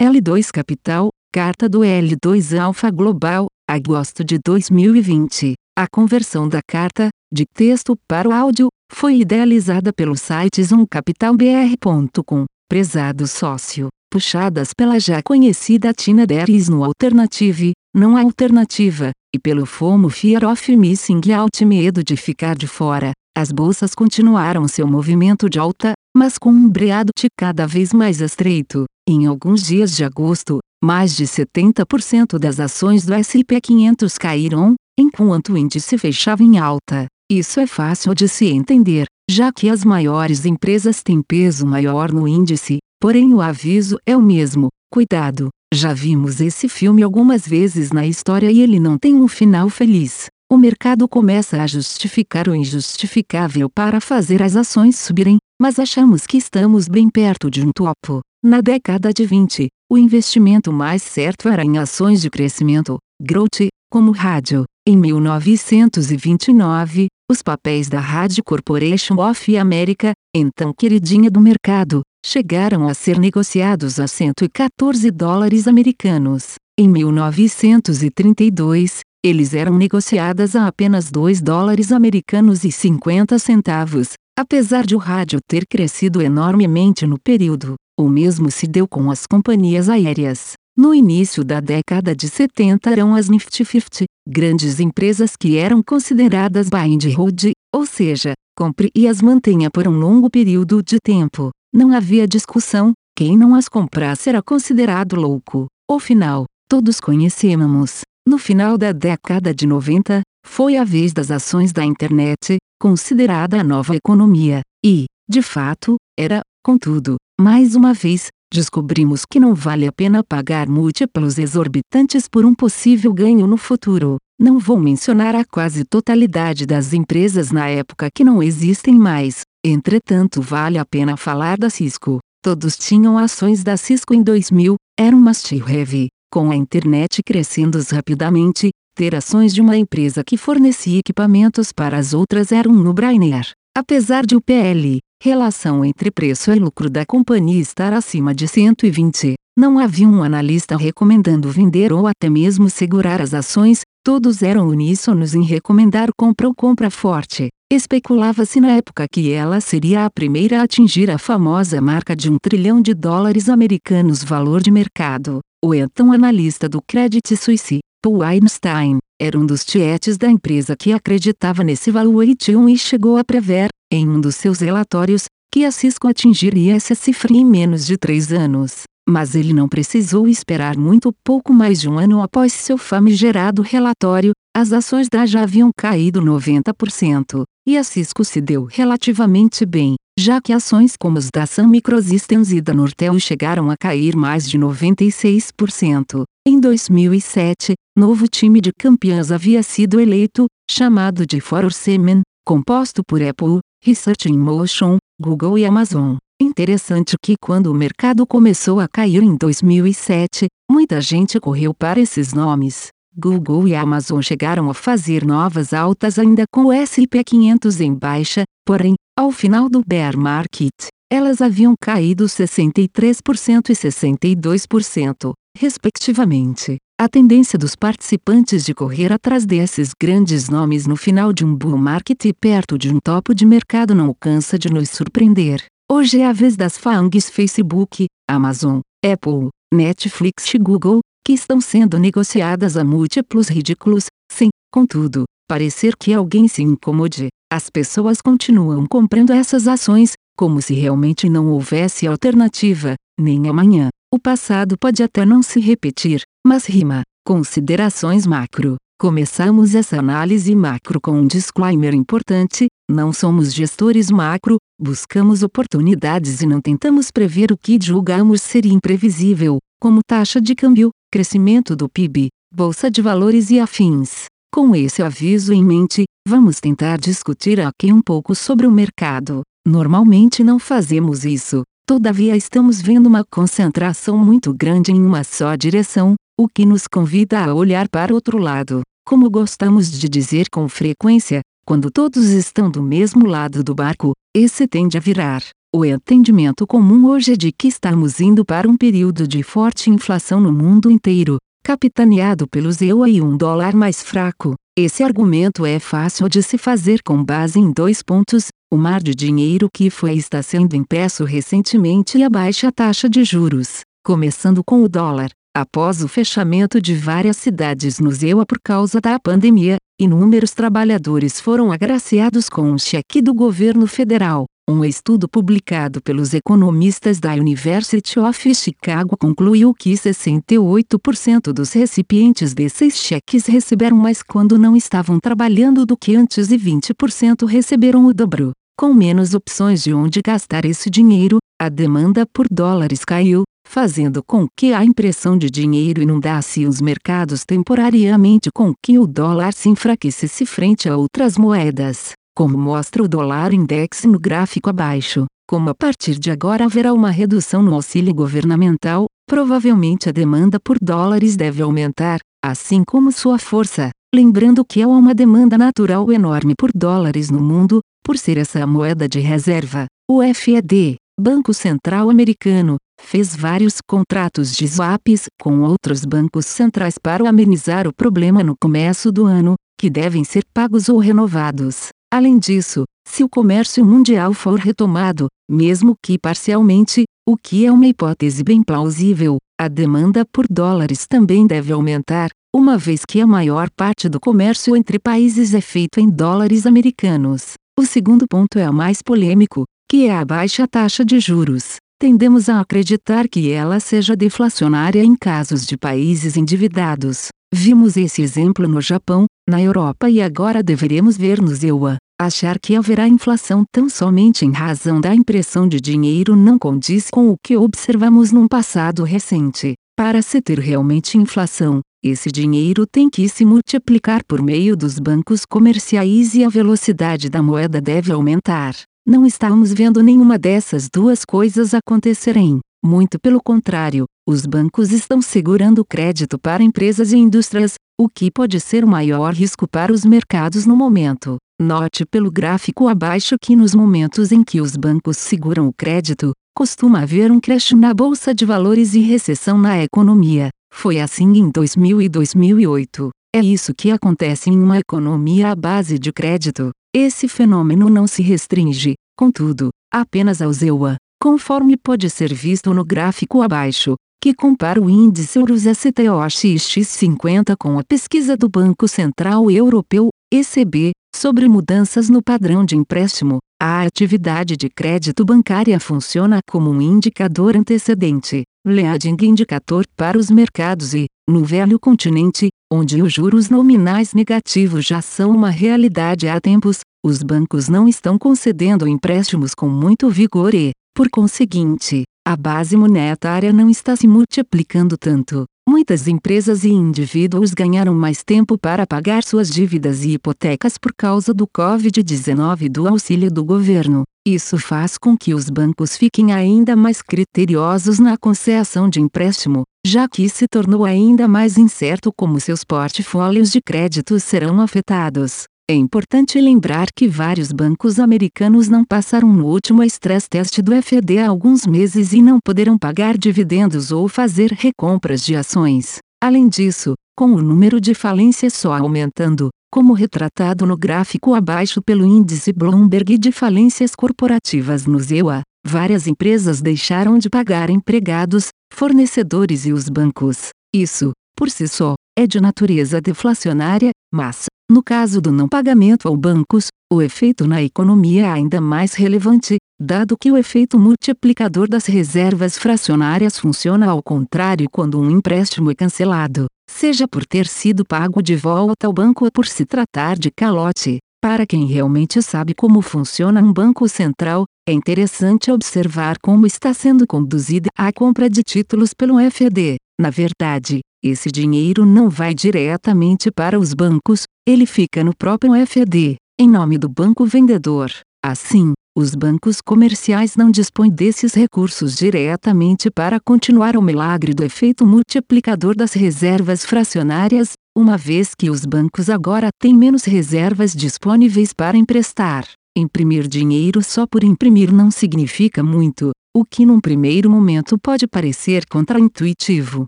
L2 Capital, carta do L2 Alpha Global, agosto de 2020. A conversão da carta, de texto para o áudio, foi idealizada pelo site zoomcapitalbr.com. Prezado sócio, puxadas pela já conhecida Tina Deris no Alternative, não alternativa, e pelo FOMO Fear of Missing Out medo de ficar de fora, as bolsas continuaram seu movimento de alta, mas com um breadout cada vez mais estreito. Em alguns dias de agosto, mais de 70% das ações do S&P 500 caíram, enquanto o índice fechava em alta. Isso é fácil de se entender, já que as maiores empresas têm peso maior no índice, porém o aviso é o mesmo: cuidado, já vimos esse filme algumas vezes na história e ele não tem um final feliz. O mercado começa a justificar o injustificável para fazer as ações subirem, mas achamos que estamos bem perto de um topo. Na década de 20, o investimento mais certo era em ações de crescimento, growth, como rádio. Em 1929, os papéis da Rádio Corporation of America, então queridinha do mercado, chegaram a ser negociados a 114 dólares americanos. Em 1932, eles eram negociadas a apenas 2 dólares americanos e 50 centavos, apesar de o rádio ter crescido enormemente no período. O mesmo se deu com as companhias aéreas. No início da década de 70 eram as Nifty 50, grandes empresas que eram consideradas buy and hold, ou seja, compre e as mantenha por um longo período de tempo. Não havia discussão, quem não as comprasse era considerado louco. O final, todos conhecemos. No final da década de 90, foi a vez das ações da internet, considerada a nova economia, e, de fato, era, contudo, mais uma vez, descobrimos que não vale a pena pagar múltiplos exorbitantes por um possível ganho no futuro. Não vou mencionar a quase totalidade das empresas na época que não existem mais, entretanto, vale a pena falar da Cisco. Todos tinham ações da Cisco em 2000, era um must-have. Com a internet crescendo rapidamente, ter ações de uma empresa que fornecia equipamentos para as outras era um no-brainer. Apesar de o PL, relação entre preço e lucro da companhia estar acima de 120, não havia um analista recomendando vender ou até mesmo segurar as ações, todos eram uníssonos em recomendar compra ou compra forte. Especulava-se na época que ela seria a primeira a atingir a famosa marca de um trilhão de dólares americanos valor de mercado. O então analista do Credit Suisse, Paul Einstein, era um dos tietes da empresa que acreditava nesse valuation e chegou a prever, em um dos seus relatórios, que a Cisco atingiria essa cifra em menos de três anos. Mas ele não precisou esperar muito pouco mais de um ano após seu famigerado relatório, as ações da já haviam caído 90%, e a Cisco se deu relativamente bem, já que ações como as da Sun Microsystems e da Nortel chegaram a cair mais de 96%. Em 2007, novo time de campeãs havia sido eleito, chamado de For Semen, composto por Apple, Research in Motion, Google e Amazon. Interessante que quando o mercado começou a cair em 2007, muita gente correu para esses nomes. Google e Amazon chegaram a fazer novas altas ainda com o S&P 500 em baixa, porém, ao final do bear market, elas haviam caído 63% e 62%, respectivamente. A tendência dos participantes de correr atrás desses grandes nomes no final de um bull market e perto de um topo de mercado não cansa de nos surpreender. Hoje é a vez das FANGs Facebook, Amazon, Apple, Netflix e Google, que estão sendo negociadas a múltiplos ridículos, sem, contudo, parecer que alguém se incomode. As pessoas continuam comprando essas ações, como se realmente não houvesse alternativa, nem amanhã. O passado pode até não se repetir, mas rima. Considerações macro. Começamos essa análise macro com um disclaimer importante: não somos gestores macro, buscamos oportunidades e não tentamos prever o que julgamos ser imprevisível, como taxa de câmbio, crescimento do PIB, bolsa de valores e afins. Com esse aviso em mente, vamos tentar discutir aqui um pouco sobre o mercado. Normalmente não fazemos isso, todavia estamos vendo uma concentração muito grande em uma só direção, o que nos convida a olhar para outro lado. Como gostamos de dizer com frequência, quando todos estão do mesmo lado do barco, esse tende a virar. O entendimento comum hoje é de que estamos indo para um período de forte inflação no mundo inteiro, capitaneado pelos EUA e um dólar mais fraco. Esse argumento é fácil de se fazer com base em dois pontos: o mar de dinheiro que foi e está sendo impresso recentemente e a baixa taxa de juros. Começando com o dólar. Após o fechamento de várias cidades no EUA por causa da pandemia, inúmeros trabalhadores foram agraciados com um cheque do governo federal. Um estudo publicado pelos economistas da University of Chicago concluiu que 68% dos recipientes desses cheques receberam mais quando não estavam trabalhando do que antes e 20% receberam o dobro. Com menos opções de onde gastar esse dinheiro, a demanda por dólares caiu, fazendo com que a impressão de dinheiro inundasse os mercados temporariamente com que o dólar se enfraquecesse frente a outras moedas como mostra o dólar index no gráfico abaixo. Como a partir de agora haverá uma redução no auxílio governamental, provavelmente a demanda por dólares deve aumentar, assim como sua força. Lembrando que há uma demanda natural enorme por dólares no mundo, por ser essa a moeda de reserva. O FED, Banco Central Americano, fez vários contratos de swaps com outros bancos centrais para amenizar o problema no começo do ano, que devem ser pagos ou renovados. Além disso, se o comércio mundial for retomado, mesmo que parcialmente, o que é uma hipótese bem plausível, a demanda por dólares também deve aumentar, uma vez que a maior parte do comércio entre países é feito em dólares americanos. O segundo ponto é o mais polêmico, que é a baixa taxa de juros. Tendemos a acreditar que ela seja deflacionária em casos de países endividados. Vimos esse exemplo no Japão, na Europa e agora deveremos ver no EUA. Achar que haverá inflação tão somente em razão da impressão de dinheiro não condiz com o que observamos num passado recente. Para se ter realmente inflação, esse dinheiro tem que se multiplicar por meio dos bancos comerciais e a velocidade da moeda deve aumentar. Não estamos vendo nenhuma dessas duas coisas acontecerem. Muito pelo contrário, os bancos estão segurando crédito para empresas e indústrias, o que pode ser o maior risco para os mercados no momento. Note pelo gráfico abaixo que nos momentos em que os bancos seguram o crédito, costuma haver um crash na bolsa de valores e recessão na economia. Foi assim em 2000 e 2008. É isso que acontece em uma economia à base de crédito. Esse fenômeno não se restringe, contudo, apenas ao EUA, conforme pode ser visto no gráfico abaixo, que compara o índice Urus STOXX50 com a pesquisa do Banco Central Europeu, ECB, sobre mudanças no padrão de empréstimo. A atividade de crédito bancária funciona como um indicador antecedente, leading indicator para os mercados e, no velho continente, onde os juros nominais negativos já são uma realidade há tempos, os bancos não estão concedendo empréstimos com muito vigor e, por conseguinte, a base monetária não está se multiplicando tanto. Muitas empresas e indivíduos ganharam mais tempo para pagar suas dívidas e hipotecas por causa do Covid-19 e do auxílio do governo. Isso faz com que os bancos fiquem ainda mais criteriosos na concessão de empréstimo, já que se tornou ainda mais incerto como seus portfólios de crédito serão afetados. É importante lembrar que vários bancos americanos não passaram no último stress test do FED há alguns meses e não poderão pagar dividendos ou fazer recompras de ações. Além disso, com o número de falências só aumentando, como retratado no gráfico abaixo pelo índice Bloomberg de falências corporativas no ZEUA, várias empresas deixaram de pagar empregados, fornecedores e os bancos. Isso, por si só, é de natureza deflacionária, mas, no caso do não pagamento ao bancos, o efeito na economia é ainda mais relevante, dado que o efeito multiplicador das reservas fracionárias funciona ao contrário quando um empréstimo é cancelado, seja por ter sido pago de volta ao banco ou por se tratar de calote. Para quem realmente sabe como funciona um banco central, é interessante observar como está sendo conduzida a compra de títulos pelo FED. Na verdade, esse dinheiro não vai diretamente para os bancos, ele fica no próprio FED, em nome do banco vendedor. Assim, os bancos comerciais não dispõem desses recursos diretamente para continuar o milagre do efeito multiplicador das reservas fracionárias, uma vez que os bancos agora têm menos reservas disponíveis para emprestar. Imprimir dinheiro só por imprimir não significa muito, o que num primeiro momento pode parecer contraintuitivo.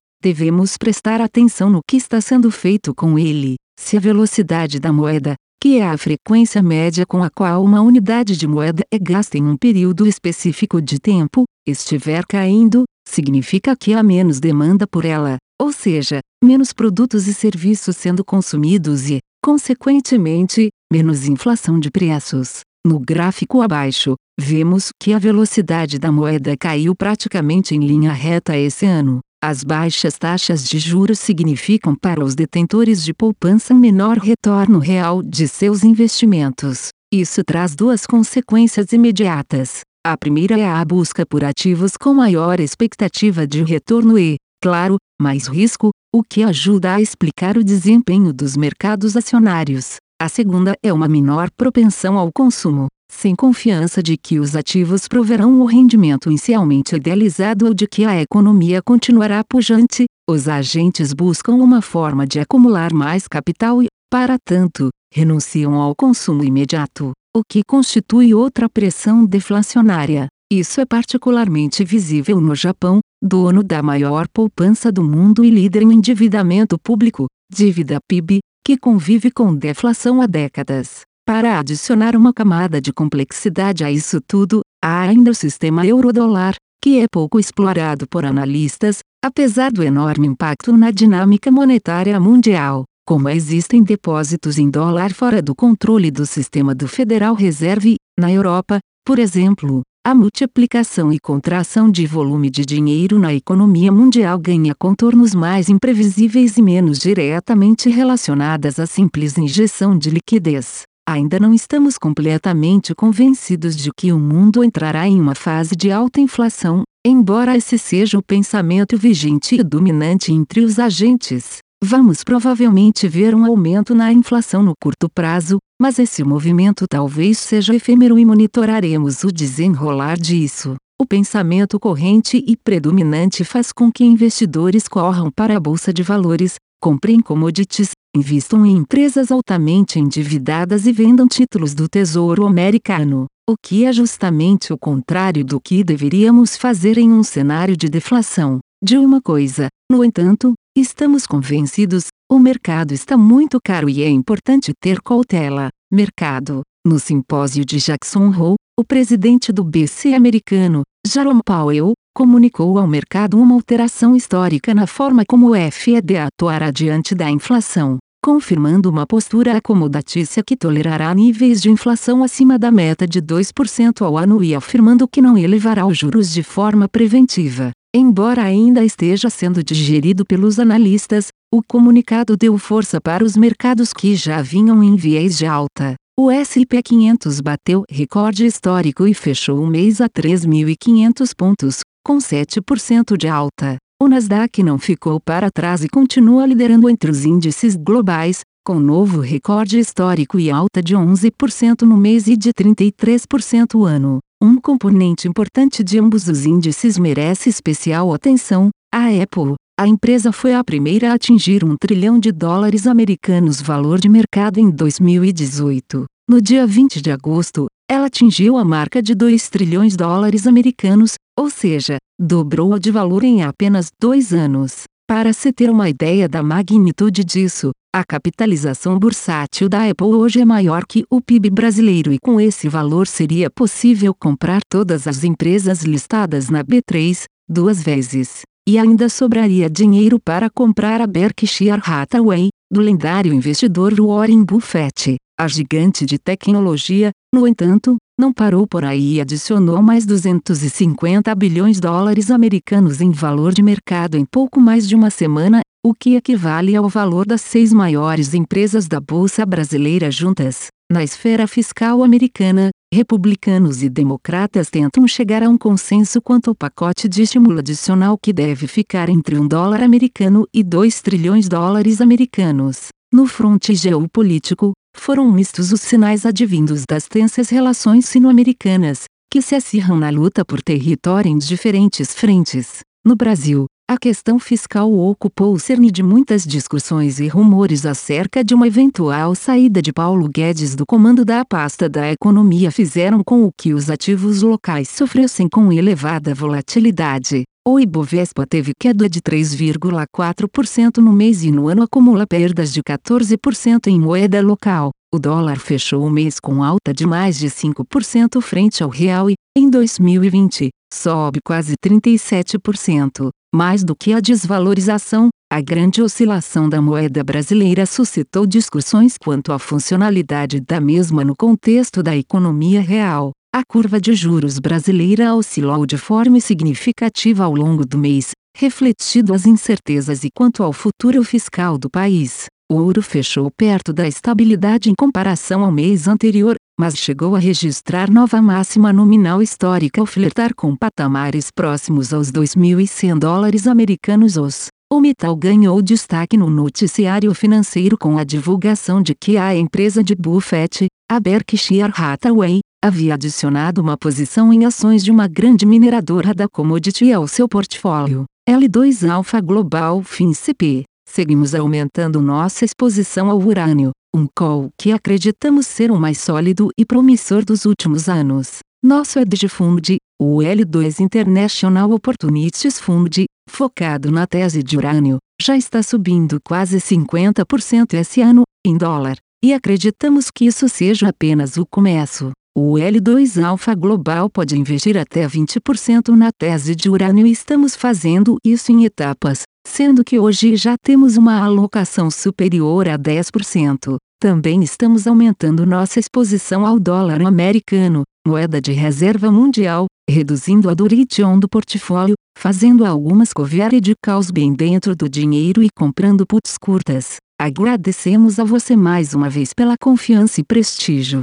Devemos prestar atenção no que está sendo feito com ele. Se a velocidade da moeda, que é a frequência média com a qual uma unidade de moeda é gasta em um período específico de tempo, estiver caindo, significa que há menos demanda por ela, ou seja, menos produtos e serviços sendo consumidos e, consequentemente, menos inflação de preços. No gráfico abaixo, vemos que a velocidade da moeda caiu praticamente em linha reta esse ano. As baixas taxas de juros significam para os detentores de poupança um menor retorno real de seus investimentos. Isso traz duas consequências imediatas. A primeira é a busca por ativos com maior expectativa de retorno e, claro, mais risco, o que ajuda a explicar o desempenho dos mercados acionários. A segunda é uma menor propensão ao consumo, sem confiança de que os ativos proverão o rendimento inicialmente idealizado ou de que a economia continuará pujante, os agentes buscam uma forma de acumular mais capital e, para tanto, renunciam ao consumo imediato, o que constitui outra pressão deflacionária. Isso é particularmente visível no Japão, dono da maior poupança do mundo e líder em endividamento público, dívida PIB, que convive com deflação há décadas. Para adicionar uma camada de complexidade a isso tudo, há ainda o sistema euro-dólar, que é pouco explorado por analistas, apesar do enorme impacto na dinâmica monetária mundial. Como existem depósitos em dólar fora do controle do sistema do Federal Reserve, na Europa, por exemplo, a multiplicação e contração de volume de dinheiro na economia mundial ganha contornos mais imprevisíveis e menos diretamente relacionadas à simples injeção de liquidez. Ainda não estamos completamente convencidos de que o mundo entrará em uma fase de alta inflação, embora esse seja o pensamento vigente e dominante entre os agentes. Vamos provavelmente ver um aumento na inflação no curto prazo, mas esse movimento talvez seja efêmero e monitoraremos o desenrolar disso. O pensamento corrente e predominante faz com que investidores corram para a bolsa de valores, comprem commodities, invistam em empresas altamente endividadas e vendam títulos do Tesouro Americano, o que é justamente o contrário do que deveríamos fazer em um cenário de deflação. De uma coisa, no entanto, Estamos convencidos, o mercado está muito caro e é importante ter cautela. Mercado. No simpósio de Jackson Hole, o presidente do BC americano, Jerome Powell, comunicou ao mercado uma alteração histórica na forma como o FED atuará diante da inflação, confirmando uma postura acomodatícia que tolerará níveis de inflação acima da meta de 2% ao ano e afirmando que não elevará os juros de forma preventiva. Embora ainda esteja sendo digerido pelos analistas, o comunicado deu força para os mercados que já vinham em viés de alta. O S&P 500 bateu recorde histórico e fechou o mês a 3.500 pontos, com 7% de alta. O Nasdaq não ficou para trás e continua liderando entre os índices globais, com novo recorde histórico e alta de 11% no mês e de 33% ano. Um componente importante de ambos os índices merece especial atenção: a Apple. A empresa foi a primeira a atingir um trilhão de dólares americanos valor de mercado em 2018. No dia 20 de agosto, ela atingiu a marca de 2 trilhões de dólares americanos, ou seja, dobrou a de valor em apenas dois anos. Para se ter uma ideia da magnitude disso, a capitalização bursátil da Apple hoje é maior que o PIB brasileiro e com esse valor seria possível comprar todas as empresas listadas na B3, duas vezes. E ainda sobraria dinheiro para comprar a Berkshire Hathaway, do lendário investidor Warren Buffett. A gigante de tecnologia, no entanto, não parou por aí e adicionou mais 250 bilhões de dólares americanos em valor de mercado em pouco mais de uma semana o que equivale ao valor das seis maiores empresas da Bolsa Brasileira juntas. Na esfera fiscal americana, republicanos e democratas tentam chegar a um consenso quanto ao pacote de estímulo adicional que deve ficar entre um dólar americano e 2 trilhões de dólares americanos. No fronte geopolítico, foram mistos os sinais advindos das tensas relações sino-americanas, que se acirram na luta por território em diferentes frentes. No Brasil, A questão fiscal ocupou o cerne de muitas discussões e rumores acerca de uma eventual saída de Paulo Guedes do comando da pasta da economia fizeram com o que os ativos locais sofressem com elevada volatilidade. O Ibovespa teve queda de 3,4% no mês e no ano acumula perdas de 14% em moeda local. O dólar fechou o mês com alta de mais de 5% frente ao real e, em 2020, sobe quase 37%. Mais do que a desvalorização, a grande oscilação da moeda brasileira suscitou discussões quanto à funcionalidade da mesma no contexto da economia real. A curva de juros brasileira oscilou de forma significativa ao longo do mês, refletindo as incertezas e quanto ao futuro fiscal do país. O ouro fechou perto da estabilidade em comparação ao mês anterior, mas chegou a registrar nova máxima nominal histórica ao flertar com patamares próximos aos 2.100 dólares americanos os. O metal ganhou destaque no noticiário financeiro com a divulgação de que a empresa de Buffett, a Berkshire Hathaway, havia adicionado uma posição em ações de uma grande mineradora da commodity ao seu portfólio. L2 Alpha Global FinCP. Seguimos aumentando nossa exposição ao urânio, um call que acreditamos ser o mais sólido e promissor dos últimos anos. Nosso hedge fund, o L2 International Opportunities Fund, focado na tese de urânio, já está subindo quase 50% esse ano, em dólar, e acreditamos que isso seja apenas o começo. O L2 Alpha Global pode investir até 20% na tese de urânio e estamos fazendo isso em etapas, sendo que hoje já temos uma alocação superior a 10%. Também estamos aumentando nossa exposição ao dólar americano, moeda de reserva mundial, reduzindo a duration do portfólio, fazendo algumas cover de calls bem dentro do dinheiro e comprando puts curtas. Agradecemos a você mais uma vez pela confiança e prestígio.